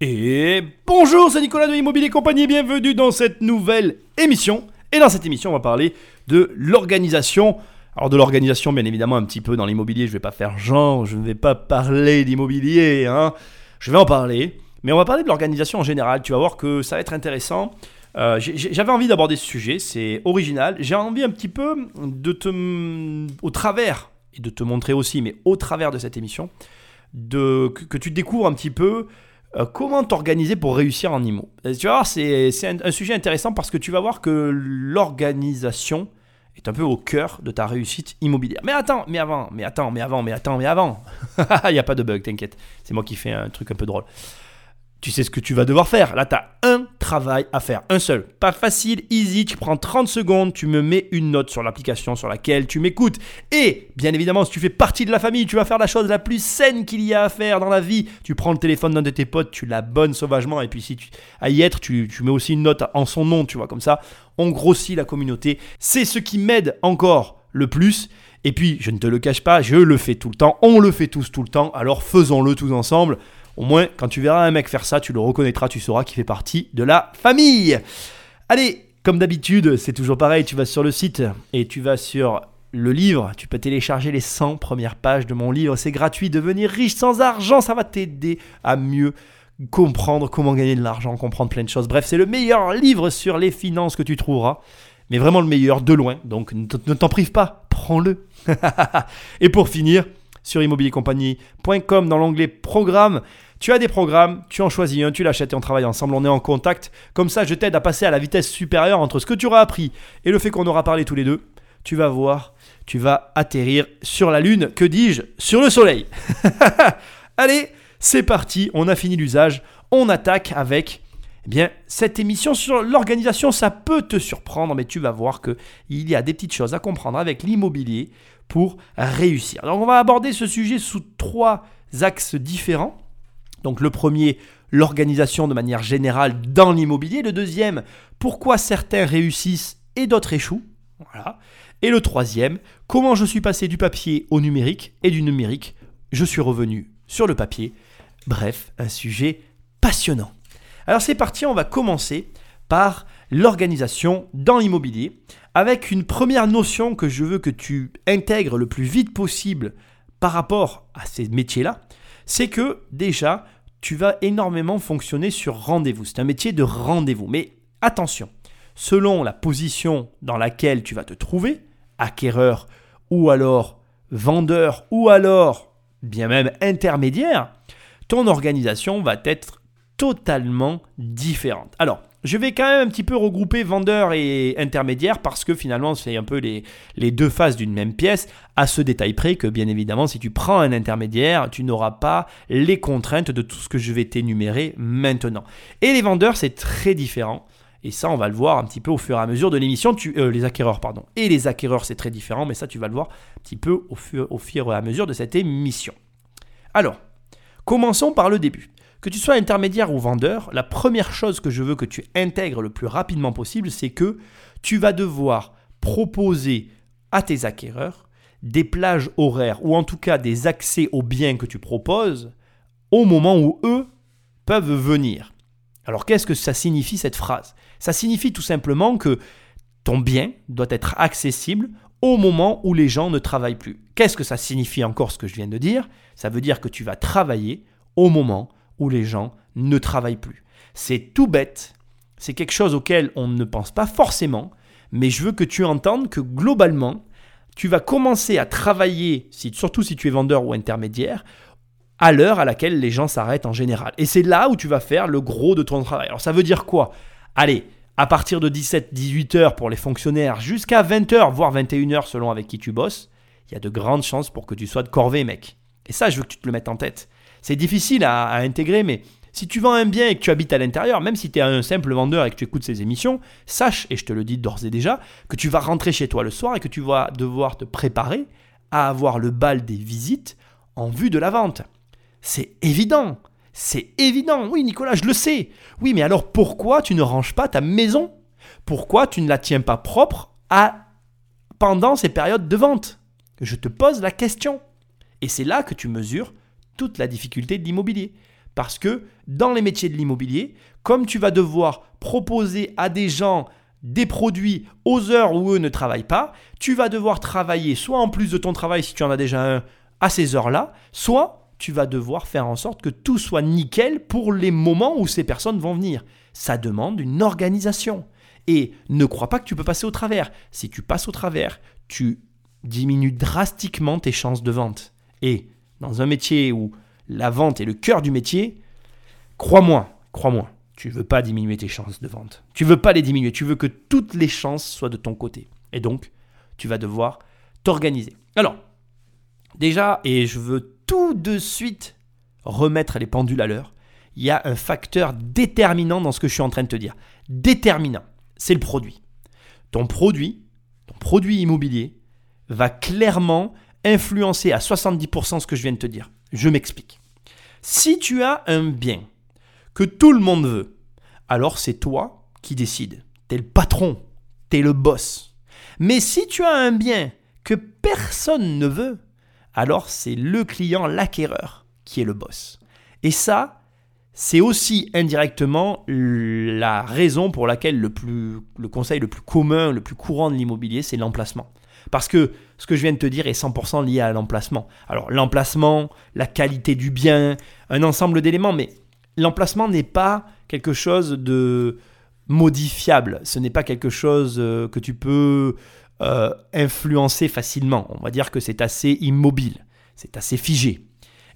Et bonjour, c'est Nicolas de Immobilier Compagnie, bienvenue dans cette nouvelle émission. Et dans cette émission, on va parler de l'organisation. Alors de l'organisation, bien évidemment, un petit peu dans l'immobilier, je ne vais pas faire genre, je ne vais pas parler d'immobilier, hein. je vais en parler. Mais on va parler de l'organisation en général, tu vas voir que ça va être intéressant. Euh, j'avais envie d'aborder ce sujet, c'est original. J'ai envie un petit peu de te, au travers, et de te montrer aussi, mais au travers de cette émission, que tu découvres un petit peu euh, comment t'organiser pour réussir en IMO? Tu vas voir, c'est un, sujet intéressant parce que tu vas voir que l'organisation est un peu au cœur de ta réussite immobilière. Mais attends, mais avant, mais attends, mais avant, mais attends, mais avant. Il n'y a pas de bug, t'inquiète. C'est moi qui fais un truc un peu drôle tu sais ce que tu vas devoir faire. Là, tu as un travail à faire, un seul. Pas facile, easy, tu prends 30 secondes, tu me mets une note sur l'application sur laquelle tu m'écoutes. Et bien évidemment, si tu fais partie de la famille, tu vas faire la chose la plus saine qu'il y a à faire dans la vie. Tu prends le téléphone d'un de tes potes, tu l'abonnes sauvagement, et puis si tu à y être, tu, tu mets aussi une note en son nom, tu vois, comme ça, on grossit la communauté. C'est ce qui m'aide encore le plus. Et puis, je ne te le cache pas, je le fais tout le temps, on le fait tous tout le temps, alors faisons-le tous ensemble. Au moins, quand tu verras un mec faire ça, tu le reconnaîtras, tu sauras qu'il fait partie de la famille. Allez, comme d'habitude, c'est toujours pareil, tu vas sur le site et tu vas sur le livre, tu peux télécharger les 100 premières pages de mon livre, c'est gratuit, devenir riche sans argent, ça va t'aider à mieux comprendre comment gagner de l'argent, comprendre plein de choses. Bref, c'est le meilleur livre sur les finances que tu trouveras, mais vraiment le meilleur de loin, donc ne t'en prive pas, prends-le. et pour finir, sur immobiliercompagnie.com dans l'onglet programme, tu as des programmes, tu en choisis un, tu l'achètes et on travaille ensemble, on est en contact. Comme ça, je t'aide à passer à la vitesse supérieure entre ce que tu auras appris et le fait qu'on aura parlé tous les deux. Tu vas voir, tu vas atterrir sur la Lune, que dis-je, sur le Soleil. Allez, c'est parti, on a fini l'usage, on attaque avec eh bien, cette émission sur l'organisation, ça peut te surprendre, mais tu vas voir qu'il y a des petites choses à comprendre avec l'immobilier pour réussir. Donc, on va aborder ce sujet sous trois axes différents. Donc le premier, l'organisation de manière générale dans l'immobilier. Le deuxième, pourquoi certains réussissent et d'autres échouent. Voilà. Et le troisième, comment je suis passé du papier au numérique et du numérique, je suis revenu sur le papier. Bref, un sujet passionnant. Alors c'est parti, on va commencer par l'organisation dans l'immobilier avec une première notion que je veux que tu intègres le plus vite possible par rapport à ces métiers-là c'est que déjà, tu vas énormément fonctionner sur rendez-vous. C'est un métier de rendez-vous. Mais attention, selon la position dans laquelle tu vas te trouver, acquéreur ou alors vendeur ou alors bien même intermédiaire, ton organisation va être totalement différente. Alors, je vais quand même un petit peu regrouper vendeur et intermédiaire parce que finalement c'est un peu les, deux faces d'une même pièce, à ce détail près que bien évidemment si tu prends un intermédiaire, tu n'auras pas les contraintes de tout ce que je vais t'énumérer maintenant. Et les vendeurs c'est très différent. Et ça, on va le voir un petit peu au fur et à mesure de l'émission. Euh, les acquéreurs, pardon. Et les acquéreurs, c'est très différent, mais ça, tu vas le voir un petit peu au fur et à mesure de cette émission. Alors, commençons par le début. Que tu sois intermédiaire ou vendeur, la première chose que je veux que tu intègres le plus rapidement possible, c'est que tu vas devoir proposer à tes acquéreurs des plages horaires ou en tout cas des accès aux biens que tu proposes au moment où eux peuvent venir. Alors qu'est-ce que ça signifie cette phrase? Ça signifie tout simplement que ton bien doit être accessible au moment où les gens ne travaillent plus. Qu'est-ce que ça signifie encore ce que je viens de dire? Ça veut dire que tu vas travailler au moment où les gens ne travaillent plus. C'est tout bête, c'est quelque chose auquel on ne pense pas forcément, mais je veux que tu entendes que globalement, tu vas commencer à travailler, surtout si tu es vendeur ou intermédiaire, à l'heure à laquelle les gens s'arrêtent en général. Et c'est là où tu vas faire le gros de ton travail. Alors ça veut dire quoi? Allez, à partir de 17-18 heures pour les fonctionnaires jusqu'à 20 heures, voire 21 heures selon avec qui tu bosses, il y a de grandes chances pour que tu sois de corvée, mec. Et ça, je veux que tu te le mettes en tête. C'est difficile à, intégrer, mais si tu vends un bien et que tu habites à l'intérieur, même si tu es un simple vendeur et que tu écoutes ces émissions, sache, et je te le dis d'ores et déjà, que tu vas rentrer chez toi le soir et que tu vas devoir te préparer à avoir le bal des visites en vue de la vente. C'est évident. C'est évident. Oui, Nicolas, je le sais. Oui, mais alors pourquoi tu ne ranges pas ta maison? Pourquoi tu ne la tiens pas propre à pendant ces périodes de vente? Je te pose la question. Et c'est là que tu mesures toute la difficulté de l'immobilier. Parce que dans les métiers de l'immobilier, comme tu vas devoir proposer à des gens des produits aux heures où eux ne travaillent pas, tu vas devoir travailler soit en plus de ton travail si tu en as déjà un à ces heures-là, soit tu vas devoir faire en sorte que tout soit nickel pour les moments où ces personnes vont venir. Ça demande une organisation. Et ne crois pas que tu peux passer au travers. Si tu passes au travers, tu diminues drastiquement tes chances de vente. Et dans un métier où la vente est le cœur du métier, crois-moi, crois-moi, tu veux pas diminuer tes chances de vente. Tu veux pas les diminuer, tu veux que toutes les chances soient de ton côté. Et donc, tu vas devoir t'organiser. Alors, déjà, et je veux tout de suite remettre les pendules à l'heure, il y a un facteur déterminant dans ce que je suis en train de te dire. Déterminant, c'est le produit. Ton produit, ton produit immobilier, va clairement influencer à 70% ce que je viens de te dire. Je m'explique. Si tu as un bien que tout le monde veut, alors c'est toi qui décides. Tu es le patron, tu es le boss. Mais si tu as un bien que personne ne veut, alors c'est le client, l'acquéreur, qui est le boss. Et ça, c'est aussi indirectement la raison pour laquelle le, plus, le conseil le plus commun, le plus courant de l'immobilier, c'est l'emplacement. Parce que ce que je viens de te dire est 100% lié à l'emplacement. Alors l'emplacement, la qualité du bien, un ensemble d'éléments, mais l'emplacement n'est pas quelque chose de modifiable. Ce n'est pas quelque chose euh, que tu peux euh, influencer facilement. On va dire que c'est assez immobile, c'est assez figé.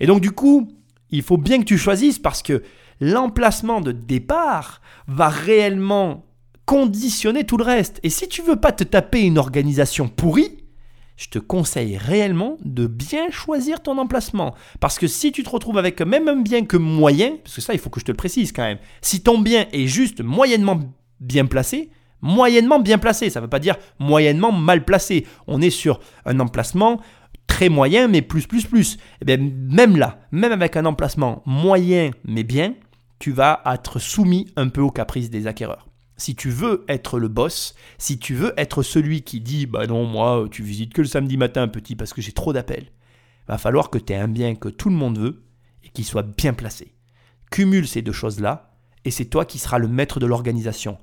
Et donc du coup, il faut bien que tu choisisses parce que l'emplacement de départ va réellement conditionner tout le reste. Et si tu veux pas te taper une organisation pourrie, je te conseille réellement de bien choisir ton emplacement. Parce que si tu te retrouves avec même un bien que moyen, parce que ça, il faut que je te le précise quand même, si ton bien est juste moyennement bien placé, moyennement bien placé, ça ne veut pas dire moyennement mal placé, on est sur un emplacement très moyen mais plus plus plus. Et eh bien même là, même avec un emplacement moyen mais bien, tu vas être soumis un peu aux caprices des acquéreurs si tu veux être le boss, si tu veux être celui qui dit bah non, moi, tu visites que le samedi matin, petit, parce que j'ai trop d'appels, va falloir que tu aies un bien que tout le monde veut et qui soit bien placé. Cumule ces deux choses-là et c'est toi qui seras le maître de l'organisation.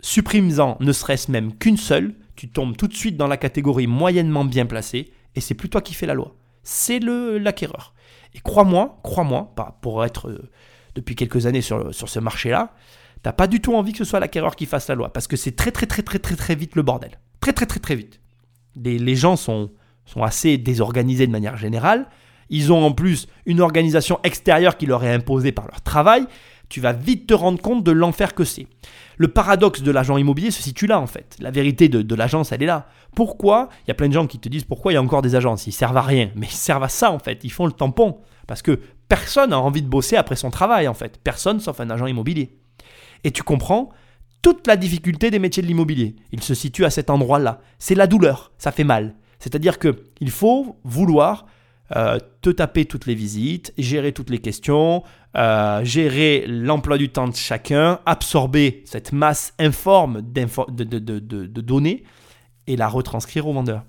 Supprime-en ne serait-ce même qu'une seule, tu tombes tout de suite dans la catégorie moyennement bien placé et c'est plus toi qui fais la loi. C'est le l'acquéreur. Et crois-moi, crois-moi, pour être euh, depuis quelques années sur ce marché-là, T'as pas du tout envie que ce soit l'acquéreur qui fasse la loi, parce que c'est très très très très très très vite le bordel. Très très très très vite. Les, gens sont, sont assez désorganisés de manière générale. Ils ont en plus une organisation extérieure qui leur est imposée par leur travail. Tu vas vite te rendre compte de l'enfer que c'est. Le paradoxe de l'agent immobilier se situe là en fait. La vérité de, l'agence, elle est là. Pourquoi Il y a plein de gens qui te disent pourquoi il y a encore des agences Ils servent à rien. Mais ils servent à ça en fait. Ils font le tampon. Parce que personne n'a envie de bosser après son travail en fait. Personne sauf un agent immobilier et tu comprends toute la difficulté des métiers de l'immobilier. Il se situe à cet endroit-là. C'est la douleur, ça fait mal. C'est-à-dire qu'il faut vouloir euh, te taper toutes les visites, gérer toutes les questions, euh, gérer l'emploi du temps de chacun, absorber cette masse informe de, de, données et la retranscrire au vendeur.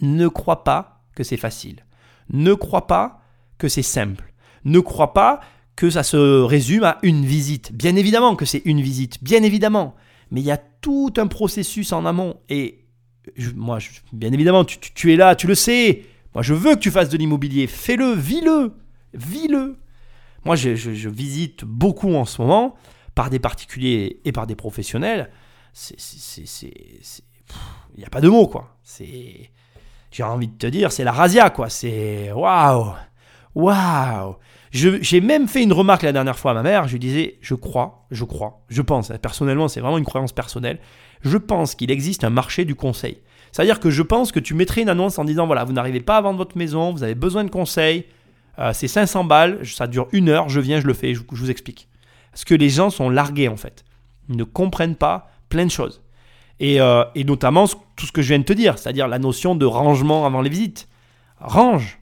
Ne crois pas que c'est facile. Ne crois pas que c'est simple. Ne crois pas que ça se résume à une visite. Bien évidemment que c'est une visite, bien évidemment. Mais il y a tout un processus en amont. Et moi, bien évidemment, tu, es là, tu le sais. Moi, je veux que tu fasses de l'immobilier. Fais-le, vis-le, vis-le. Moi, je, visite beaucoup en ce moment par des particuliers et par des professionnels. Il n'y a pas de mots, quoi. J'ai envie de te dire, c'est la razzia, quoi. C'est waouh, waouh. J'ai même fait une remarque la dernière fois à ma mère. Je lui disais, je crois, je crois, je pense, personnellement, c'est vraiment une croyance personnelle. Je pense qu'il existe un marché du conseil. C'est-à-dire que je pense que tu mettrais une annonce en disant, voilà, vous n'arrivez pas à vendre votre maison, vous avez besoin de conseils, euh, c'est 500 balles, ça dure une heure, je viens, je le fais, je, je vous explique. Parce que les gens sont largués en fait. Ils ne comprennent pas plein de choses. Et, euh, et, notamment tout ce que je viens de te dire, c'est-à-dire la notion de rangement avant les visites. Range,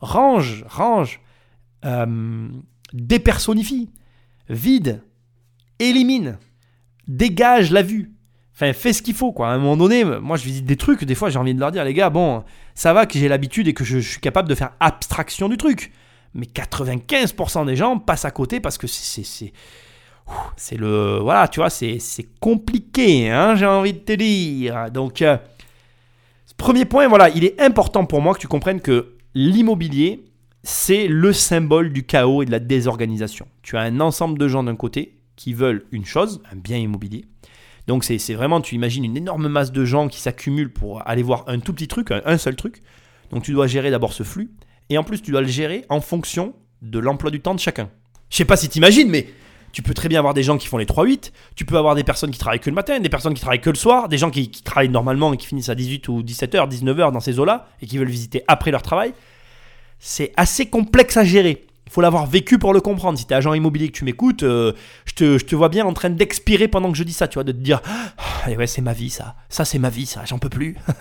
range, range euh, dépersonnifie, vide, élimine, dégage la vue. Enfin, fais ce qu'il faut, quoi. À un moment donné, moi, je visite des trucs, des fois, j'ai envie de leur dire, les gars, bon, ça va que j'ai l'habitude et que je, suis capable de faire abstraction du truc. Mais 95% des gens passent à côté parce que c'est c'est le voilà, tu vois, c'est compliqué, hein, j'ai envie de te dire. Donc euh, premier point, voilà, il est important pour moi que tu comprennes que l'immobilier, c'est le symbole du chaos et de la désorganisation. Tu as un ensemble de gens d'un côté qui veulent une chose, un bien immobilier. Donc c'est vraiment, tu imagines une énorme masse de gens qui s'accumulent pour aller voir un tout petit truc, un, seul truc. Donc tu dois gérer d'abord ce flux. Et en plus, tu dois le gérer en fonction de l'emploi du temps de chacun. Je sais pas si tu imagines, mais tu peux très bien avoir des gens qui font les 3-8, tu peux avoir des personnes qui travaillent que le matin, des personnes qui travaillent que le soir, des gens qui, qui travaillent normalement et qui finissent à 18 ou 17h, 19h dans ces eaux-là et qui veulent visiter après leur travail c'est assez complexe à gérer. Il faut l'avoir vécu pour le comprendre. Si tu es agent immobilier que tu m'écoutes, euh, je, te, vois bien en train d'expirer pendant que je dis ça, tu vois, de te dire ah, ouais, c'est ma vie ça, ça c'est ma vie ça, j'en peux plus.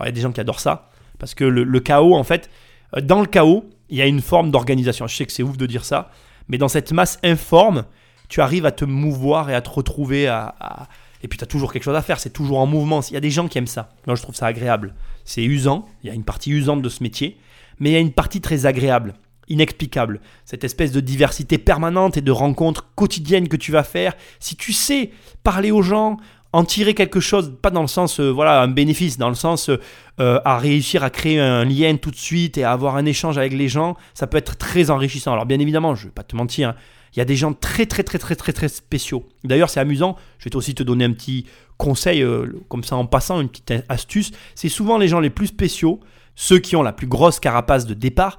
Il y a des gens qui adorent ça parce que le, chaos, en fait, euh, dans le chaos, il y a une forme d'organisation. Je sais que c'est ouf de dire ça, mais dans cette masse informe, tu arrives à te mouvoir et à te retrouver à, et puis tu as toujours quelque chose à faire, c'est toujours en mouvement. Il y a des gens qui aiment ça. Moi, je trouve ça agréable. C'est usant, il y a une partie usante de ce métier, mais il y a une partie très agréable, inexplicable. Cette espèce de diversité permanente et de rencontres quotidiennes que tu vas faire. Si tu sais parler aux gens, en tirer quelque chose, pas dans le sens, euh, voilà, un bénéfice, dans le sens euh, à réussir à créer un lien tout de suite et à avoir un échange avec les gens, ça peut être très enrichissant. Alors bien évidemment, je vais pas te mentir, hein, il y a des gens très très très très très très spéciaux. D'ailleurs, c'est amusant, je vais aussi te donner un petit conseil, euh, comme ça en passant, une petite astuce. C'est souvent les gens les plus spéciaux ceux qui ont la plus grosse carapace de départ,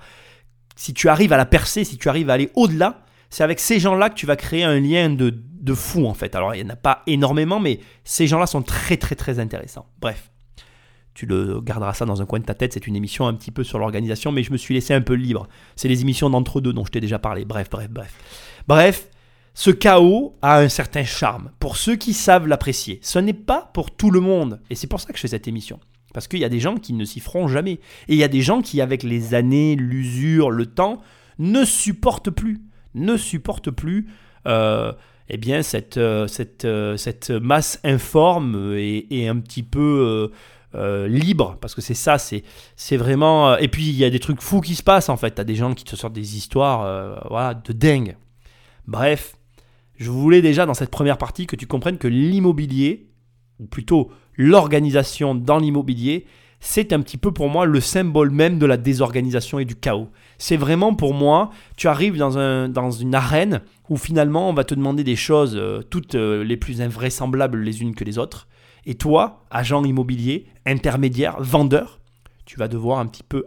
si tu arrives à la percer, si tu arrives à aller au-delà, c'est avec ces gens-là que tu vas créer un lien de, de fou en fait. Alors il n'y en a pas énormément, mais ces gens-là sont très très très intéressants. Bref, tu le garderas ça dans un coin de ta tête, c'est une émission un petit peu sur l'organisation, mais je me suis laissé un peu libre. C'est les émissions d'entre-deux dont je t'ai déjà parlé. Bref, bref, bref. Bref, ce chaos a un certain charme pour ceux qui savent l'apprécier. Ce n'est pas pour tout le monde, et c'est pour ça que je fais cette émission. Parce qu'il y a des gens qui ne s'y feront jamais. Et il y a des gens qui, avec les années, l'usure, le temps, ne supportent plus. Ne supportent plus euh, eh bien, cette, euh, euh, cette masse informe et, un petit peu libre. Parce que c'est ça, c'est, vraiment. Et puis, il y a des trucs fous qui se passent, en fait. Tu as des gens qui te sortent des histoires de dingue. Bref, je voulais déjà, dans cette première partie, que tu comprennes que l'immobilier, ou plutôt l'organisation dans l'immobilier, c'est un petit peu pour moi le symbole même de la désorganisation et du chaos. C'est vraiment pour moi, tu arrives dans, un, dans une arène où finalement on va te demander des choses euh, toutes euh, les plus invraisemblables les unes que les autres. Et toi, agent immobilier, intermédiaire, vendeur, tu vas devoir un petit peu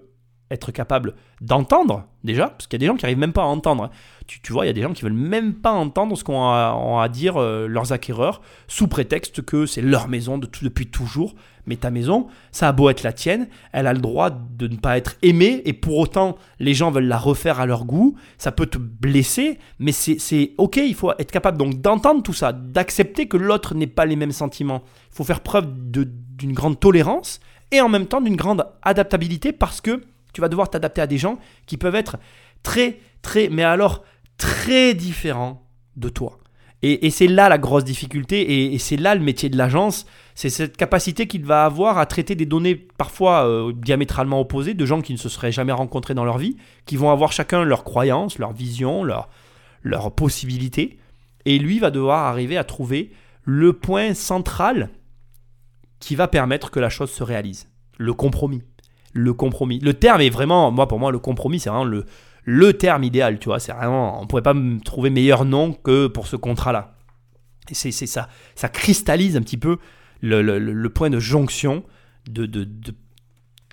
être capable d'entendre déjà, parce qu'il y a des gens qui n'arrivent même pas à entendre. Hein. Tu, vois, il y a des gens qui veulent même pas entendre ce qu'ont à, à, dire euh, leurs acquéreurs, sous prétexte que c'est leur maison de depuis toujours. Mais ta maison, ça a beau être la tienne, elle a le droit de ne pas être aimée, et pour autant, les gens veulent la refaire à leur goût. Ça peut te blesser, mais c'est ok, il faut être capable donc d'entendre tout ça, d'accepter que l'autre n'ait pas les mêmes sentiments. Il faut faire preuve d'une grande tolérance et en même temps d'une grande adaptabilité parce que tu vas devoir t'adapter à des gens qui peuvent être très, très, mais alors très différents de toi. Et, c'est là la grosse difficulté, et, c'est là le métier de l'agence, c'est cette capacité qu'il va avoir à traiter des données parfois euh, diamétralement opposées, de gens qui ne se seraient jamais rencontrés dans leur vie, qui vont avoir chacun leurs croyances, leur vision, leurs leur possibilités, et lui va devoir arriver à trouver le point central qui va permettre que la chose se réalise, le compromis le compromis. Le terme est vraiment, moi pour moi, le compromis, c'est vraiment le, le terme idéal, tu vois. C'est vraiment, on pourrait pas me trouver meilleur nom que pour ce contrat-là. Et c'est, ça, ça cristallise un petit peu le, point de jonction de, de, de,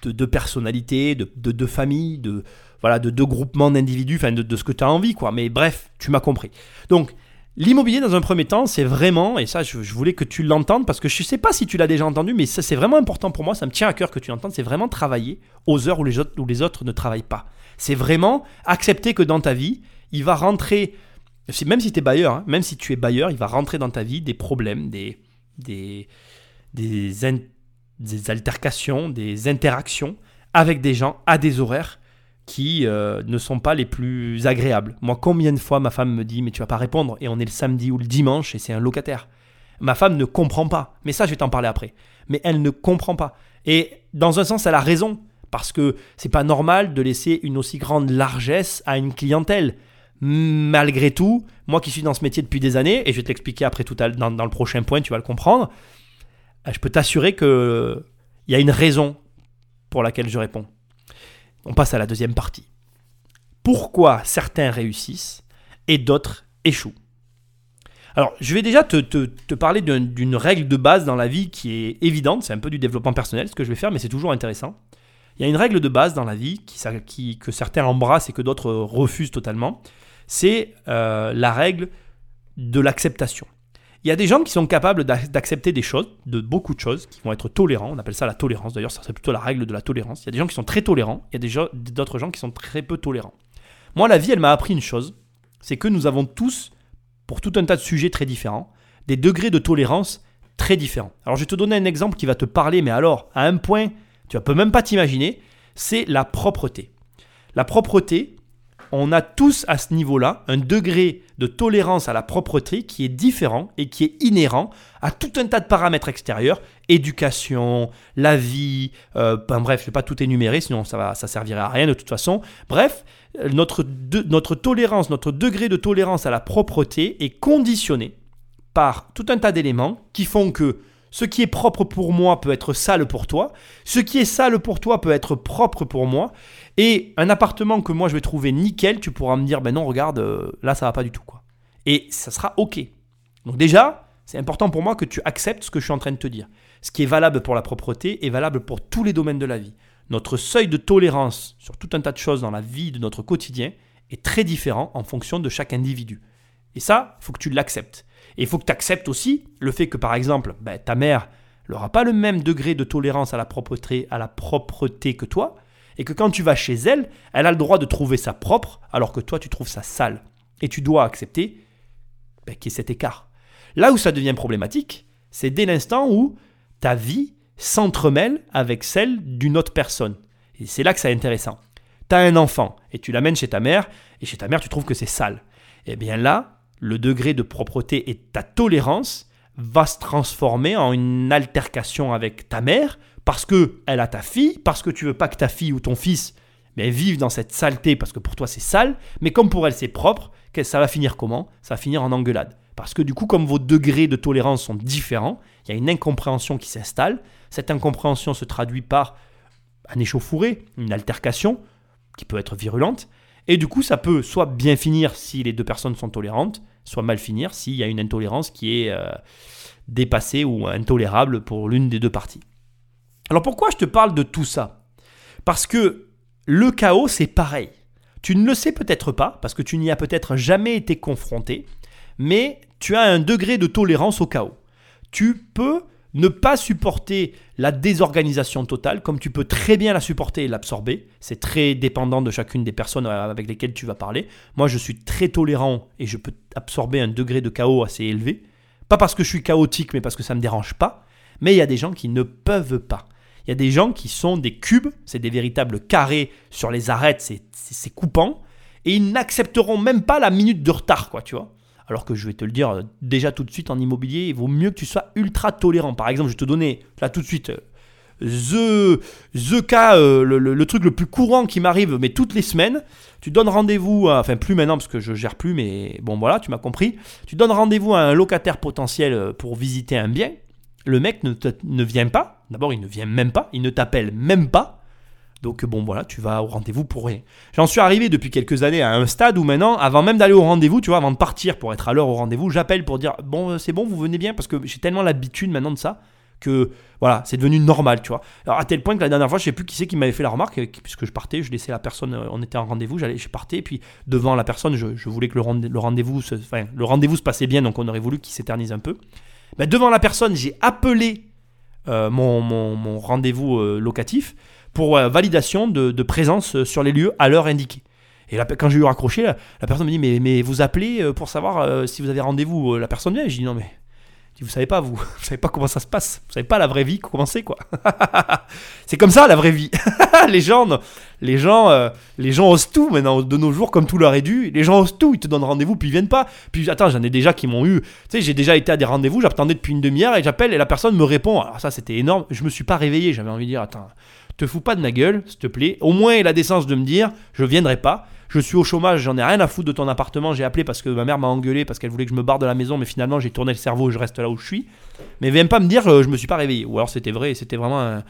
de, de personnalités, de, de, familles, de, voilà, de deux groupements d'individus, enfin de, ce que tu as envie, quoi. Mais bref, tu m'as compris. Donc, L'immobilier, dans un premier temps, c'est vraiment, et ça, je, voulais que tu l'entendes parce que je ne sais pas si tu l'as déjà entendu, mais ça, c'est vraiment important pour moi, ça me tient à cœur que tu l'entendes, c'est vraiment travailler aux heures où les autres ne travaillent pas. C'est vraiment accepter que dans ta vie, il va rentrer, même si tu es bailleur, hein, même si tu es bailleur, il va rentrer dans ta vie des problèmes, des, des, des, des altercations, des interactions avec des gens à des horaires qui euh, ne sont pas les plus agréables. Moi, combien de fois ma femme me dit mais tu vas pas répondre et on est le samedi ou le dimanche et c'est un locataire. Ma femme ne comprend pas. Mais ça, je vais t'en parler après. Mais elle ne comprend pas. Et dans un sens, elle a raison parce que c'est pas normal de laisser une aussi grande largesse à une clientèle. Malgré tout, moi qui suis dans ce métier depuis des années, et je vais t'expliquer après tout à, dans, dans le prochain point, tu vas le comprendre, euh, je peux t'assurer qu'il y a une raison pour laquelle je réponds. On passe à la deuxième partie. Pourquoi certains réussissent et d'autres échouent? Alors, je vais déjà te, parler d'une règle de base dans la vie qui est évidente, c'est un peu du développement personnel ce que je vais faire, mais c'est toujours intéressant. Il y a une règle de base dans la vie qui, que certains embrassent et que d'autres refusent totalement, c'est euh, la règle de l'acceptation. Il y a des gens qui sont capables d'accepter des choses, de beaucoup de choses, qui vont être tolérants. On appelle ça la tolérance. D'ailleurs, ça c'est plutôt la règle de la tolérance. Il y a des gens qui sont très tolérants. Il y a d'autres gens qui sont très peu tolérants. Moi, la vie, elle m'a appris une chose. C'est que nous avons tous pour tout un tas de sujets très différents, des degrés de tolérance très différents. Alors je vais te donner un exemple qui va te parler, mais alors à un point, tu ne peux même pas t'imaginer, c'est la propreté. La propreté, on a tous à ce niveau-là un degré de tolérance à la propreté qui est différent et qui est inhérent à tout un tas de paramètres extérieurs, éducation, la vie, euh, bref, je ne vais pas tout énumérer, sinon ça ne servirait à rien de toute façon. Bref, notre tolérance, notre degré de tolérance à la propreté est conditionné par tout un tas d'éléments qui font que ce qui est propre pour moi peut être sale pour toi, ce qui est sale pour toi peut être propre pour moi, et un appartement que moi je vais trouver nickel, tu pourras me dire, ben non, regarde, euh, là ça va pas du tout. quoi. Et ça sera ok. Donc déjà, c'est important pour moi que tu acceptes ce que je suis en train de te dire. Ce qui est valable pour la propreté est valable pour tous les domaines de la vie notre seuil de tolérance sur tout un tas de choses dans la vie de notre quotidien est très différent en fonction de chaque individu. Et ça, il faut que tu l'acceptes. Et il faut que tu acceptes aussi le fait que, par exemple, ben, ta mère n'aura pas le même degré de tolérance à la, propreté, à la propreté que toi, et que quand tu vas chez elle, elle a le droit de trouver ça propre, alors que toi, tu trouves ça sale. Et tu dois accepter ben, qu'il y ait cet écart. Là où ça devient problématique, c'est dès l'instant où ta vie s'entremêle avec celle d'une autre personne. Et c'est là que c'est intéressant. Tu as un enfant et tu l'amènes chez ta mère, et chez ta mère tu trouves que c'est sale. Eh bien là, le degré de propreté et ta tolérance va se transformer en une altercation avec ta mère parce que elle a ta fille, parce que tu veux pas que ta fille ou ton fils mais vive dans cette saleté parce que pour toi c'est sale, mais comme pour elle c'est propre, ça va finir comment? Ça va finir en engueulade. Parce que du coup, comme vos degrés de tolérance sont différents, il y a une incompréhension qui s'installe. Cette incompréhension se traduit par un échauffouré, une altercation qui peut être virulente. Et du coup, ça peut soit bien finir si les deux personnes sont tolérantes, soit mal finir s'il y a une intolérance qui est euh, dépassée ou intolérable pour l'une des deux parties. Alors pourquoi je te parle de tout ça? Parce que le chaos, c'est pareil. Tu ne le sais peut-être pas, parce que tu n'y as peut-être jamais été confronté, mais tu as un degré de tolérance au chaos. Tu peux ne pas supporter la désorganisation totale, comme tu peux très bien la supporter et l'absorber. C'est très dépendant de chacune des personnes avec lesquelles tu vas parler. Moi, je suis très tolérant et je peux absorber un degré de chaos assez élevé. Pas parce que je suis chaotique, mais parce que ça ne me dérange pas. Mais il y a des gens qui ne peuvent pas. Il y a des gens qui sont des cubes, c'est des véritables carrés sur les arêtes, c'est coupant, et ils n'accepteront même pas la minute de retard, quoi, tu vois. Alors que je vais te le dire euh, déjà tout de suite en immobilier, il vaut mieux que tu sois ultra tolérant. Par exemple, je vais te donner là tout de suite euh, the, the euh, le, truc le plus courant qui m'arrive, mais toutes les semaines. Tu donnes rendez-vous, enfin plus maintenant parce que je gère plus, mais bon voilà, tu m'as compris. Tu donnes rendez-vous à un locataire potentiel pour visiter un bien. Le mec ne, ne vient pas. D'abord, il ne vient même pas. Il ne t'appelle même pas. Donc bon voilà, tu vas au rendez-vous pour rien. J'en suis arrivé depuis quelques années à un stade où maintenant, avant même d'aller au rendez-vous, tu vois, avant de partir pour être à l'heure au rendez-vous, j'appelle pour dire bon euh, c'est bon, vous venez bien? Parce que j'ai tellement l'habitude maintenant de ça que voilà, c'est devenu normal, tu vois. Alors à tel point que la dernière fois, je sais plus qui c'est qui m'avait fait la remarque, euh, puisque je partais, je laissais la personne, euh, on était en rendez-vous, j'allais, je partais, puis devant la personne, je, voulais que le, rendez-vous, se, passait bien, donc on aurait voulu qu'il s'éternise un peu. Ben, devant la personne, j'ai appelé mon rendez-vous locatif pour euh, validation de, présence euh, sur les lieux à l'heure indiquée. Et là, quand j'ai eu raccroché, la, personne me dit mais, vous appelez euh, pour savoir si vous avez rendez-vous. La personne vient. Je dis non mais vous savez pas vous, vous savez pas comment ça se passe. Vous savez pas la vraie vie comment c'est quoi. c'est comme ça la vraie vie. les gens, les gens, les gens osent tout maintenant de nos jours comme tout leur est dû. Les gens osent tout. Ils te donnent rendez-vous puis ils viennent pas. Puis attends j'en ai déjà qui m'ont eu. Tu sais j'ai déjà été à des rendez-vous. J'attendais depuis une demi-heure et j'appelle et la personne me répond. Alors ça c'était énorme. Je me suis pas réveillé. J'avais envie de dire attends te fous pas de ma gueule, s'il te plaît. Au moins, la décence de me dire, je viendrai pas. Je suis au chômage, j'en ai rien à foutre de ton appartement. J'ai appelé parce que ma mère m'a engueulé parce qu'elle voulait que je me barre de la maison, mais finalement j'ai tourné le cerveau, je reste là où je suis. Mais viens pas me dire, euh, je me suis pas réveillé. Ou alors c'était vrai, c'était vraiment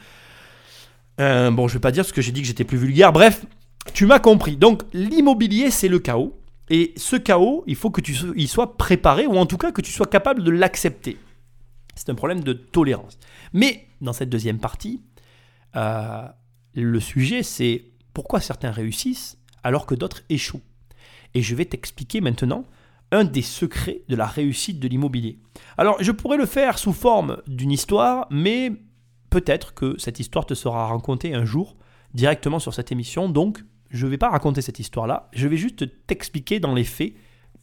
un, bon, je vais pas dire ce que j'ai dit que j'étais plus vulgaire. Bref, tu m'as compris. Donc l'immobilier, c'est le chaos. Et ce chaos, il faut que tu sois préparé, ou en tout cas que tu sois capable de l'accepter. C'est un problème de tolérance. Mais dans cette deuxième partie, euh, le sujet, c'est pourquoi certains réussissent alors que d'autres échouent. Et je vais t'expliquer maintenant un des secrets de la réussite de l'immobilier. Alors, je pourrais le faire sous forme d'une histoire, mais peut-être que cette histoire te sera racontée un jour directement sur cette émission. Donc, je ne vais pas raconter cette histoire-là, je vais juste t'expliquer dans les faits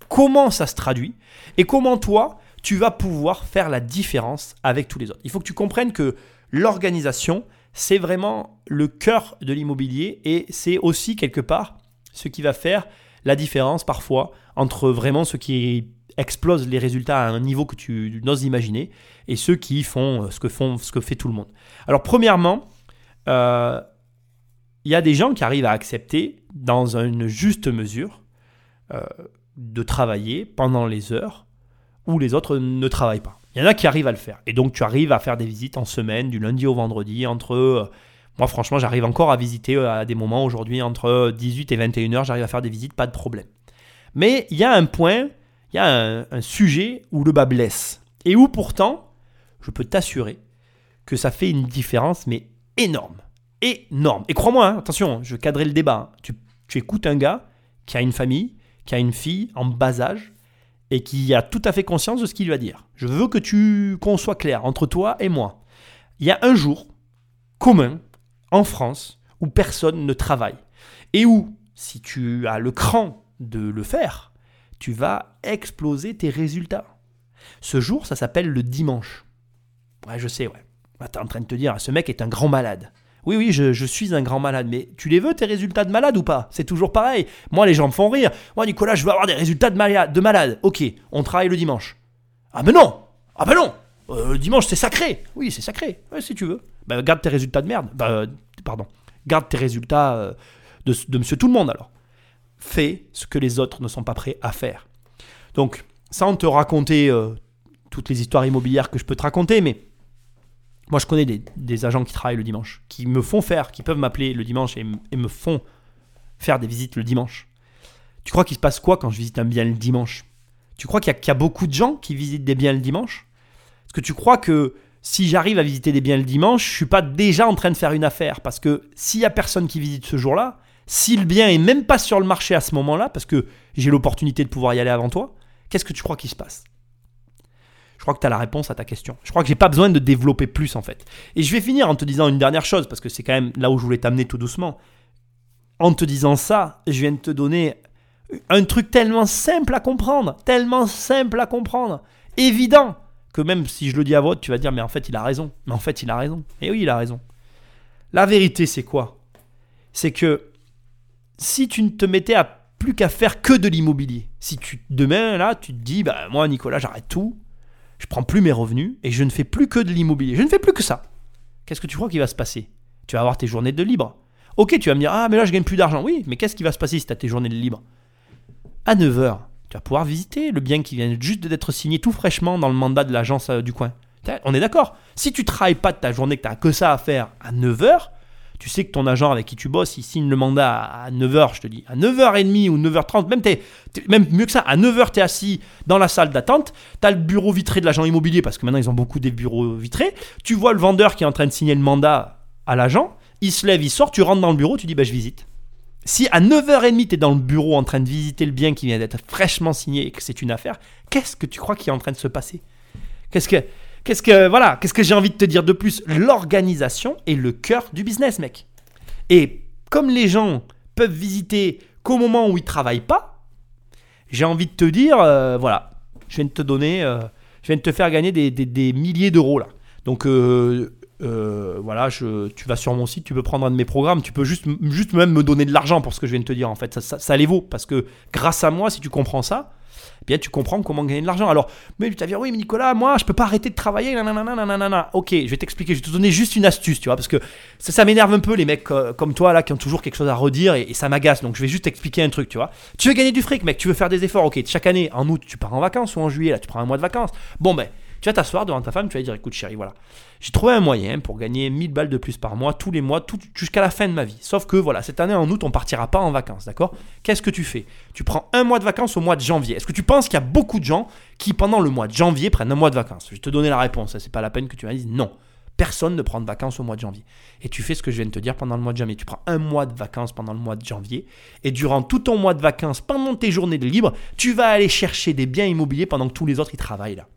comment ça se traduit et comment toi, tu vas pouvoir faire la différence avec tous les autres. Il faut que tu comprennes que l'organisation, c'est vraiment le cœur de l'immobilier et c'est aussi quelque part ce qui va faire la différence parfois entre vraiment ceux qui explosent les résultats à un niveau que tu n'oses imaginer et ceux qui font ce que, font, ce que fait tout le monde. Alors premièrement, euh, il y a des gens qui arrivent à accepter dans une juste mesure euh, de travailler pendant les heures où les autres ne travaillent pas. Il y en a qui arrivent à le faire. Et donc tu arrives à faire des visites en semaine, du lundi au vendredi, entre... Euh, moi franchement j'arrive encore à visiter euh, à des moments aujourd'hui entre 18 et 21 heures, j'arrive à faire des visites, pas de problème. Mais il y a un point, il y a un, sujet où le bas blesse. Et où pourtant, je peux t'assurer que ça fait une différence, mais énorme. Énorme. Et crois-moi, hein, attention, je cadrerai le débat. Hein. Tu, tu écoutes un gars qui a une famille, qui a une fille en bas âge, et qui a tout à fait conscience de ce qu'il va dire. Je veux que tu qu'on soit clair entre toi et moi. Il y a un jour commun en France où personne ne travaille et où si tu as le cran de le faire, tu vas exploser tes résultats. Ce jour, ça s'appelle le dimanche. Ouais, je sais, ouais. Tu es en train de te dire, ce mec est un grand malade. Oui, oui, je, suis un grand malade, mais tu les veux tes résultats de malade ou pas? C'est toujours pareil. Moi, les gens me font rire. Moi, Nicolas, je veux avoir des résultats de malade. De malade. Ok, on travaille le dimanche. Ah, mais non Ah, ben non euh, Le dimanche, c'est sacré. Oui, c'est sacré. Si tu veux. Bah, garde tes résultats de merde. Bah, euh, pardon. Garde tes résultats euh, de, de monsieur tout le monde alors. Fais ce que les autres ne sont pas prêts à faire. Donc, sans te raconter toutes les histoires immobilières que je peux te raconter, mais moi, je connais des, agents qui travaillent le dimanche, qui me font faire, qui peuvent m'appeler le dimanche et, me font faire des visites le dimanche. Tu crois qu'il se passe quoi quand je visite un bien le dimanche? Tu crois qu'il y, a beaucoup de gens qui visitent des biens le dimanche? Est-ce que tu crois que si j'arrive à visiter des biens le dimanche, je suis pas déjà en train de faire une affaire? Parce que s'il y a personne qui visite ce jour-là, si le bien est même pas sur le marché à ce moment-là, parce que j'ai l'opportunité de pouvoir y aller avant toi, qu'est-ce que tu crois qu'il se passe? Crois que tu as la réponse à ta question. Je crois que j'ai pas besoin de développer plus en fait. Et je vais finir en te disant une dernière chose, parce que c'est quand même là où je voulais t'amener tout doucement. En te disant ça, je viens de te donner un truc tellement simple à comprendre, tellement simple à comprendre, évident, que même si je le dis à voix, tu vas dire, mais en fait, il a raison. Mais en fait, il a raison. Et oui, il a raison. La vérité, c'est quoi? C'est que si tu ne te mettais à plus qu'à faire que de l'immobilier, si tu demain, là, tu te dis, bah, moi, Nicolas, j'arrête tout, je prends plus mes revenus et je ne fais plus que de l'immobilier. Je ne fais plus que ça. Qu'est-ce que tu crois qui va se passer? Tu vas avoir tes journées de libre. Ok, tu vas me dire, ah mais là je gagne plus d'argent. Oui, mais qu'est-ce qui va se passer si tu as tes journées de libre? À 9h, tu vas pouvoir visiter le bien qui vient juste d'être signé tout fraîchement dans le mandat de l'agence euh, du coin. On est d'accord. Si tu travailles pas de ta journée, que tu n'as que ça à faire à 9h, tu sais que ton agent avec qui tu bosses, il signe le mandat à 9h, je te dis, à 9h30 ou 9h30, même, même mieux que ça, à 9h, tu es assis dans la salle d'attente, tu as le bureau vitré de l'agent immobilier, parce que maintenant ils ont beaucoup des bureaux vitrés, tu vois le vendeur qui est en train de signer le mandat à l'agent, il se lève, il sort, tu rentres dans le bureau, tu dis, bah, je visite. Si à 9h30, tu es dans le bureau en train de visiter le bien qui vient d'être fraîchement signé et que c'est une affaire, qu'est-ce que tu crois qui est en train de se passer? Qu'est-ce que Qu'est-ce que voilà, qu'est-ce que j'ai envie de te dire de plus? L'organisation est le cœur du business, mec. Et comme les gens peuvent visiter qu'au moment où ils travaillent pas, j'ai envie de te dire, euh, voilà, je viens de te donner, euh, je viens de te faire gagner des, milliers d'euros là. Donc euh, voilà, tu vas sur mon site, tu peux prendre un de mes programmes, tu peux juste, juste même me donner de l'argent pour ce que je viens de te dire en fait, ça, ça, ça les vaut parce que grâce à moi, si tu comprends ça, bien tu comprends comment gagner de l'argent. Alors, mais tu vas dire, oui, mais Nicolas, moi, je peux pas arrêter de travailler. Nanana, nanana. Ok, je vais t'expliquer, je vais te donner juste une astuce, tu vois, parce que ça, ça m'énerve un peu, les mecs euh, comme toi, là, qui ont toujours quelque chose à redire et, et ça m'agace. Donc, je vais juste t'expliquer un truc, tu vois. Tu veux gagner du fric, mec, tu veux faire des efforts. Ok, chaque année, en août, tu pars en vacances ou en juillet, là, tu prends un mois de vacances. Bon, ben, tu vas t'asseoir devant ta femme, tu vas dire, écoute, chérie, voilà. J'ai trouvé un moyen pour gagner 1000 balles de plus par mois, tous les mois, jusqu'à la fin de ma vie. Sauf que voilà, cette année en août, on partira pas en vacances, d'accord? Qu'est-ce que tu fais? Tu prends un mois de vacances au mois de janvier. Est-ce que tu penses qu'il y a beaucoup de gens qui, pendant le mois de janvier, prennent un mois de vacances? Je vais te donner la réponse, c'est pas la peine que tu me dises non. Personne ne prend de vacances au mois de janvier. Et tu fais ce que je viens de te dire pendant le mois de janvier. Tu prends un mois de vacances pendant le mois de janvier. Et durant tout ton mois de vacances, pendant tes journées de libre, tu vas aller chercher des biens immobiliers pendant que tous les autres y travaillent là.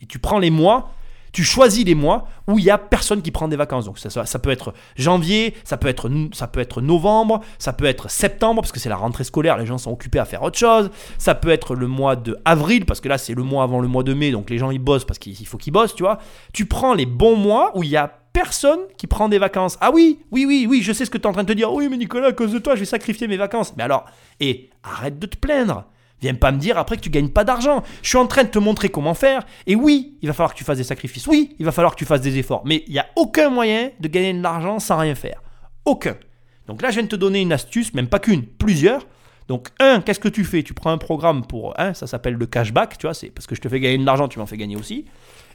Et tu prends les mois tu choisis les mois où il y a personne qui prend des vacances. Donc ça, peut être janvier, ça peut être, ça peut être novembre, ça peut être septembre parce que c'est la rentrée scolaire, les gens sont occupés à faire autre chose. Ça peut être le mois de avril parce que là c'est le mois avant le mois de mai, donc les gens ils bossent parce qu'il faut qu'ils bossent, tu vois. Tu prends les bons mois où il y a personne qui prend des vacances. Ah oui, oui, oui, oui, je sais ce que tu es en train de te dire. Oui, mais Nicolas, à cause de toi, je vais sacrifier mes vacances. Mais alors, et arrête de te plaindre. Viens pas me dire après que tu gagnes pas d'argent. Je suis en train de te montrer comment faire. Et oui, il va falloir que tu fasses des sacrifices. Oui, il va falloir que tu fasses des efforts. Mais il n'y a aucun moyen de gagner de l'argent sans rien faire. Aucun. Donc là, je viens de te donner une astuce, même pas qu'une, plusieurs. Donc, un, qu'est-ce que tu fais? Tu prends un programme pour. Un, ça s'appelle le cashback, tu vois, c'est parce que je te fais gagner de l'argent, tu m'en fais gagner aussi.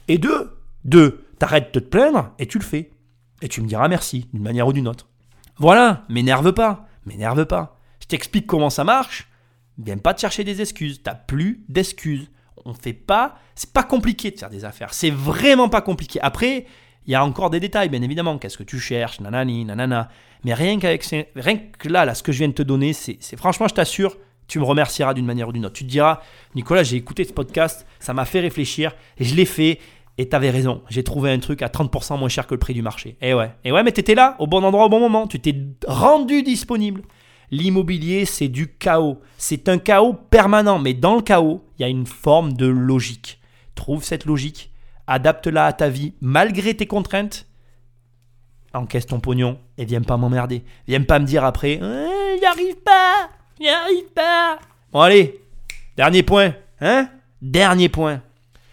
Et deux, deux, t'arrêtes de te plaindre et tu le fais. Et tu me diras merci, d'une manière ou d'une autre. Voilà, m'énerve pas, m'énerve pas. Je t'explique comment ça marche Viens pas te chercher des excuses. T'as plus d'excuses. On fait pas. C'est pas compliqué de faire des affaires. C'est vraiment pas compliqué. Après, il y a encore des détails, bien évidemment. Qu'est-ce que tu cherches, nanani, nanana. Mais rien qu'avec rien que là, là, ce que je viens de te donner, c'est franchement, je t'assure, tu me remercieras d'une manière ou d'une autre. Tu te diras, Nicolas, j'ai écouté ce podcast, ça m'a fait réfléchir, et je l'ai fait, et tu avais raison. J'ai trouvé un truc à 30% moins cher que le prix du marché. Et ouais, et ouais, mais t'étais là, au bon endroit, au bon moment. Tu t'es rendu disponible. L'immobilier, c'est du chaos. C'est un chaos permanent, mais dans le chaos, il y a une forme de logique. Trouve cette logique, adapte-la à ta vie malgré tes contraintes. Encaisse ton pognon et viens pas m'emmerder. Viens pas me dire après, «Euh, j'y arrive pas, j'y arrive pas. Bon allez, dernier point, hein Dernier point.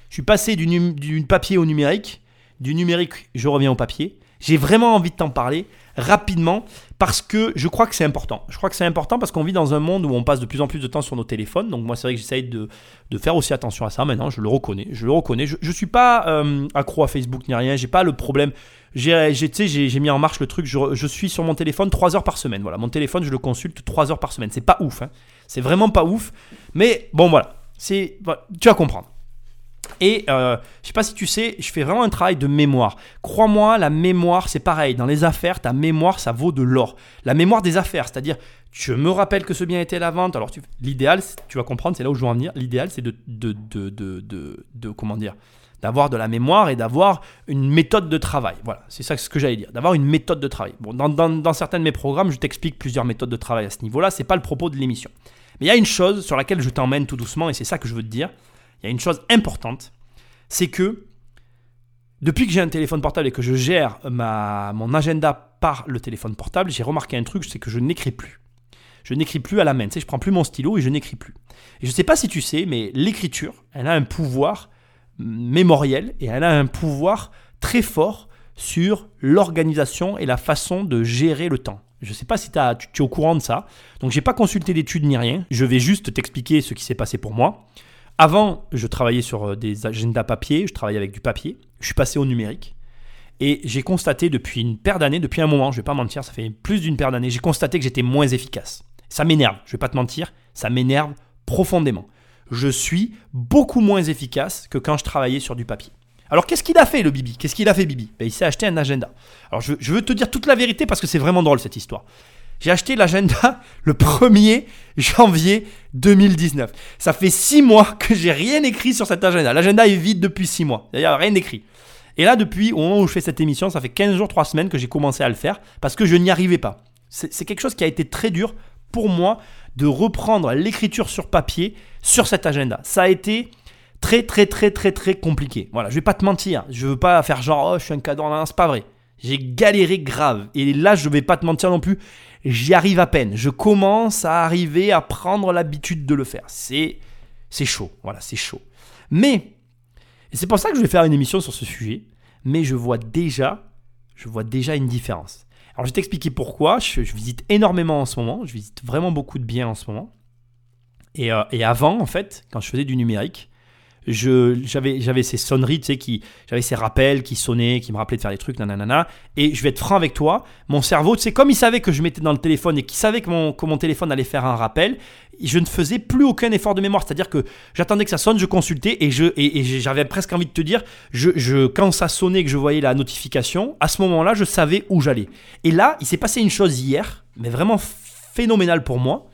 Je suis passé du papier au numérique. Du numérique, je reviens au papier. J'ai vraiment envie de t'en parler rapidement parce que je crois que c'est important. Je crois que c'est important parce qu'on vit dans un monde où on passe de plus en plus de temps sur nos téléphones. Donc moi, c'est vrai que j'essaye de, de, faire aussi attention à ça maintenant. Je le reconnais. Je le reconnais. Je ne suis pas euh, accro à Facebook ni rien. J'ai pas le problème. J'ai mis en marche le truc. Je, je, suis sur mon téléphone 3 heures par semaine. Voilà, mon téléphone, je le consulte 3 heures par semaine. C'est pas ouf. Hein. C'est vraiment pas ouf. Mais bon, voilà. Tu vas comprendre. Et euh, je sais pas si tu sais, je fais vraiment un travail de mémoire. Crois-moi, la mémoire, c'est pareil. Dans les affaires, ta mémoire, ça vaut de l'or. La mémoire des affaires, c'est-à-dire, je me rappelle que ce bien était à la vente. Alors, l'idéal, tu vas comprendre, c'est là où je veux en venir. L'idéal, c'est de, de, de, de, de, comment dire, d'avoir de la mémoire et d'avoir une méthode de travail. Voilà, c'est ça ce que j'allais dire, d'avoir une méthode de travail. Bon, dans, dans, dans certains de mes programmes, je t'explique plusieurs méthodes de travail à ce niveau-là. C'est pas le propos de l'émission. Mais il y a une chose sur laquelle je t'emmène tout doucement, et c'est ça que je veux te dire il y a une chose importante, c'est que depuis que j'ai un téléphone portable et que je gère ma, mon agenda par le téléphone portable, j'ai remarqué un truc, c'est que je n'écris plus. Je n'écris plus à la main, tu sais, je prends plus mon stylo et je n'écris plus. Et je ne sais pas si tu sais, mais l'écriture, elle a un pouvoir mémoriel et elle a un pouvoir très fort sur l'organisation et la façon de gérer le temps. Je ne sais pas si tu, es au courant de ça. Donc, j'ai pas consulté d'études ni rien. Je vais juste t'expliquer ce qui s'est passé pour moi. Avant, je travaillais sur euh, des agendas papier, je travaillais avec du papier. Je suis passé au numérique. Et j'ai constaté depuis une paire d'années, depuis un moment, je vais pas mentir, ça fait plus d'une paire d'années, j'ai constaté que j'étais moins efficace. Ça m'énerve, je vais pas te mentir, ça m'énerve profondément. Je suis beaucoup moins efficace que quand je travaillais sur du papier. Alors qu'est-ce qu'il a fait le Bibi? Qu'est-ce qu'il a fait Bibi? Ben, Il s'est acheté un agenda. Alors je, je veux te dire toute la vérité parce que c'est vraiment drôle cette histoire. J'ai acheté l'agenda le 1er janvier 2019. Ça fait 6 mois que j'ai rien écrit sur cet agenda. L'agenda est vide depuis 6 mois. A rien écrit. Et là, depuis au moment où je fais cette émission, ça fait 15 jours, 3 semaines que j'ai commencé à le faire parce que je n'y arrivais pas. C'est quelque chose qui a été très dur pour moi de reprendre l'écriture sur papier sur cet agenda. Ça a été très très très très très compliqué. Voilà, je vais pas te mentir, je veux pas faire genre oh je suis un cadre, c'est pas vrai. J'ai galéré grave et là je vais pas te mentir non plus, j'y arrive à peine. Je commence à arriver à prendre l'habitude de le faire. C'est C'est chaud, voilà, c'est chaud. Mais, c'est pour ça que je vais faire une émission sur ce sujet, mais je vois déjà, je vois déjà une différence. Alors je vais t'expliquer pourquoi. Je, visite énormément en ce moment, je visite vraiment beaucoup de biens en ce moment. Et, euh, et avant, en fait, quand je faisais du numérique, j'avais j'avais ces sonneries, tu sais, qui j'avais ces rappels qui sonnaient, qui me rappelaient de faire des trucs, nanana. Et je vais être franc avec toi, mon cerveau, tu comme il savait que je mettais dans le téléphone et qu'il savait que mon, que mon téléphone allait faire un rappel, je ne faisais plus aucun effort de mémoire. C'est-à-dire que j'attendais que ça sonne, je consultais et je et, j'avais presque envie de te dire, je, quand ça sonnait, que je voyais la notification, à ce moment-là, je savais où j'allais. Et là, il s'est passé une chose hier, mais vraiment phénoménale pour moi.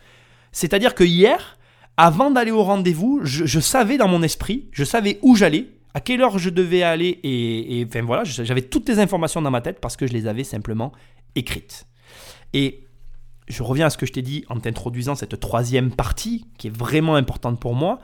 C'est-à-dire que hier, avant d'aller au rendez-vous, je, savais dans mon esprit, je savais où j'allais, à quelle heure je devais aller, et, enfin voilà, j'avais toutes les informations dans ma tête parce que je les avais simplement écrites. Et je reviens à ce que je t'ai dit en t'introduisant cette troisième partie qui est vraiment importante pour moi.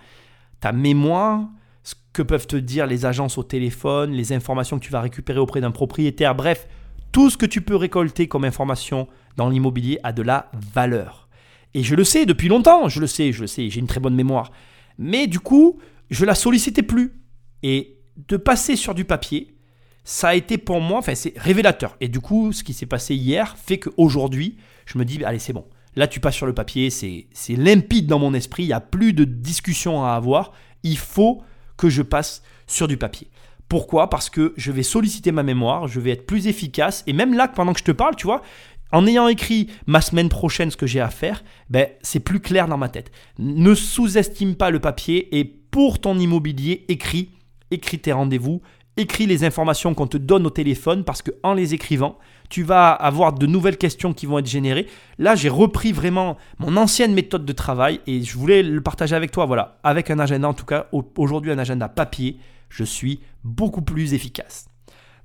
Ta mémoire, ce que peuvent te dire les agences au téléphone, les informations que tu vas récupérer auprès d'un propriétaire, bref, tout ce que tu peux récolter comme information dans l'immobilier a de la valeur. Et je le sais depuis longtemps, je le sais, je le sais, j'ai une très bonne mémoire. Mais du coup, je la sollicitais plus. Et de passer sur du papier, ça a été pour moi, enfin c'est révélateur. Et du coup, ce qui s'est passé hier fait qu'aujourd'hui, je me dis, allez c'est bon. Là, tu passes sur le papier, c'est limpide dans mon esprit, il n'y a plus de discussion à avoir. Il faut que je passe sur du papier. Pourquoi? Parce que je vais solliciter ma mémoire, je vais être plus efficace. Et même là, pendant que je te parle, tu vois, en ayant écrit ma semaine prochaine ce que j'ai à faire, ben, c'est plus clair dans ma tête. Ne sous-estime pas le papier et pour ton immobilier, écris, écris tes rendez-vous, écris les informations qu'on te donne au téléphone parce que en les écrivant, tu vas avoir de nouvelles questions qui vont être générées. Là, j'ai repris vraiment mon ancienne méthode de travail et je voulais le partager avec toi. Voilà, avec un agenda en tout cas, aujourd'hui un agenda papier, je suis beaucoup plus efficace.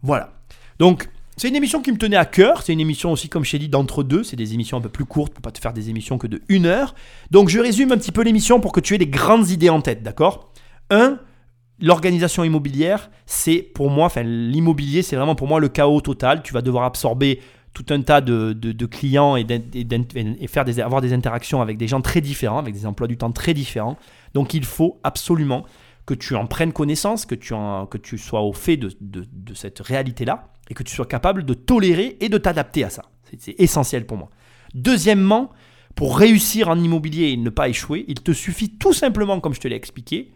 Voilà. Donc, c'est une émission qui me tenait à cœur. C'est une émission aussi, comme je t'ai dit, d'entre deux. C'est des émissions un peu plus courtes pour pas te faire des émissions que de une heure. Donc je résume un petit peu l'émission pour que tu aies des grandes idées en tête, d'accord? Un, l'organisation immobilière, c'est pour moi, enfin l'immobilier, c'est vraiment pour moi le chaos total. Tu vas devoir absorber tout un tas de, clients et, et, faire des, avoir des interactions avec des gens très différents, avec des emplois du temps très différents. Donc il faut absolument que tu en prennes connaissance, que tu, en, que tu sois au fait de, de cette réalité-là et que tu sois capable de tolérer et de t'adapter à ça. C'est essentiel pour moi. Deuxièmement, pour réussir en immobilier et ne pas échouer, il te suffit tout simplement, comme je te l'ai expliqué,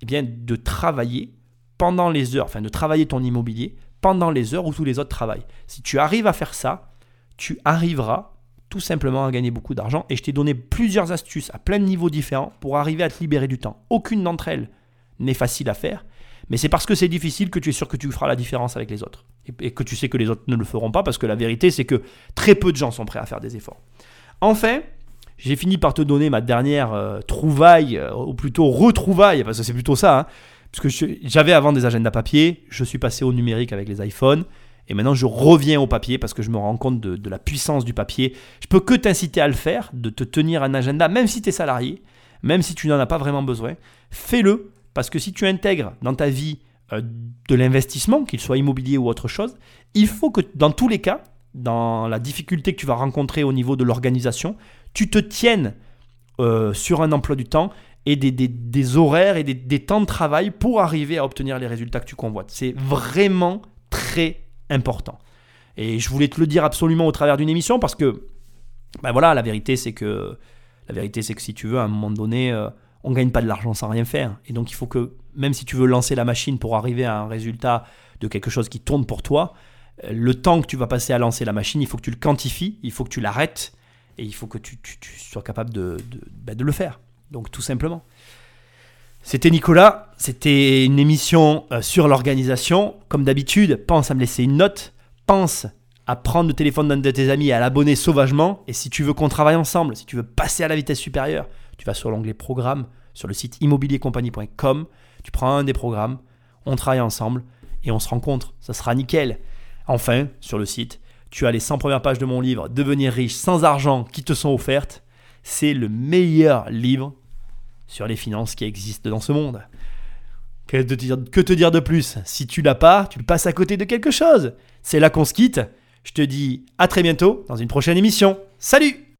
eh bien, de travailler pendant les heures, enfin de travailler ton immobilier pendant les heures où tous les autres travaillent. Si tu arrives à faire ça, tu arriveras tout simplement à gagner beaucoup d'argent. Et je t'ai donné plusieurs astuces à plein de niveaux différents pour arriver à te libérer du temps. Aucune d'entre elles n'est facile à faire, mais c'est parce que c'est difficile que tu es sûr que tu feras la différence avec les autres. Et, que tu sais que les autres ne le feront pas, parce que la vérité, c'est que très peu de gens sont prêts à faire des efforts. Enfin, j'ai fini par te donner ma dernière euh, trouvaille, euh, ou plutôt retrouvaille, parce que c'est plutôt ça, hein, parce que j'avais avant des agendas papier, je suis passé au numérique avec les iPhones, et maintenant je reviens au papier parce que je me rends compte de, la puissance du papier. Je peux que t'inciter à le faire, de te tenir un agenda, même si tu es salarié, même si tu n'en as pas vraiment besoin, fais-le parce que si tu intègres dans ta vie euh, de l'investissement, qu'il soit immobilier ou autre chose, il faut que dans tous les cas, dans la difficulté que tu vas rencontrer au niveau de l'organisation, tu te tiennes euh, sur un emploi du temps et des, horaires et des, temps de travail pour arriver à obtenir les résultats que tu convoites. C'est vraiment très important. Et je voulais te le dire absolument au travers d'une émission parce que, ben voilà, la vérité c'est que, la vérité c'est que si tu veux, à un moment donné, euh, on ne gagne pas de l'argent sans rien faire. Et donc il faut que, même si tu veux lancer la machine pour arriver à un résultat de quelque chose qui tourne pour toi, euh, le temps que tu vas passer à lancer la machine, il faut que tu le quantifies, il faut que tu l'arrêtes, et il faut que tu, sois capable bah, de, le faire. Donc tout simplement. C'était Nicolas, c'était une émission euh, sur l'organisation. Comme d'habitude, pense à me laisser une note, pense à prendre le téléphone d'un de tes amis et à l'abonner sauvagement. Et si tu veux qu'on travaille ensemble, si tu veux passer à la vitesse supérieure, tu vas sur l'onglet programme sur le site immobiliercompagnie.com, tu prends un des programmes, on travaille ensemble et on se rencontre. Ça sera nickel. Enfin, sur le site, tu as les 100 premières pages de mon livre Devenir riche sans argent qui te sont offertes. C'est le meilleur livre sur les finances qui existe dans ce monde. Que te dire, de plus? Si tu l'as pas, tu passes à côté de quelque chose. C'est là qu'on se quitte. Je te dis à très bientôt dans une prochaine émission. Salut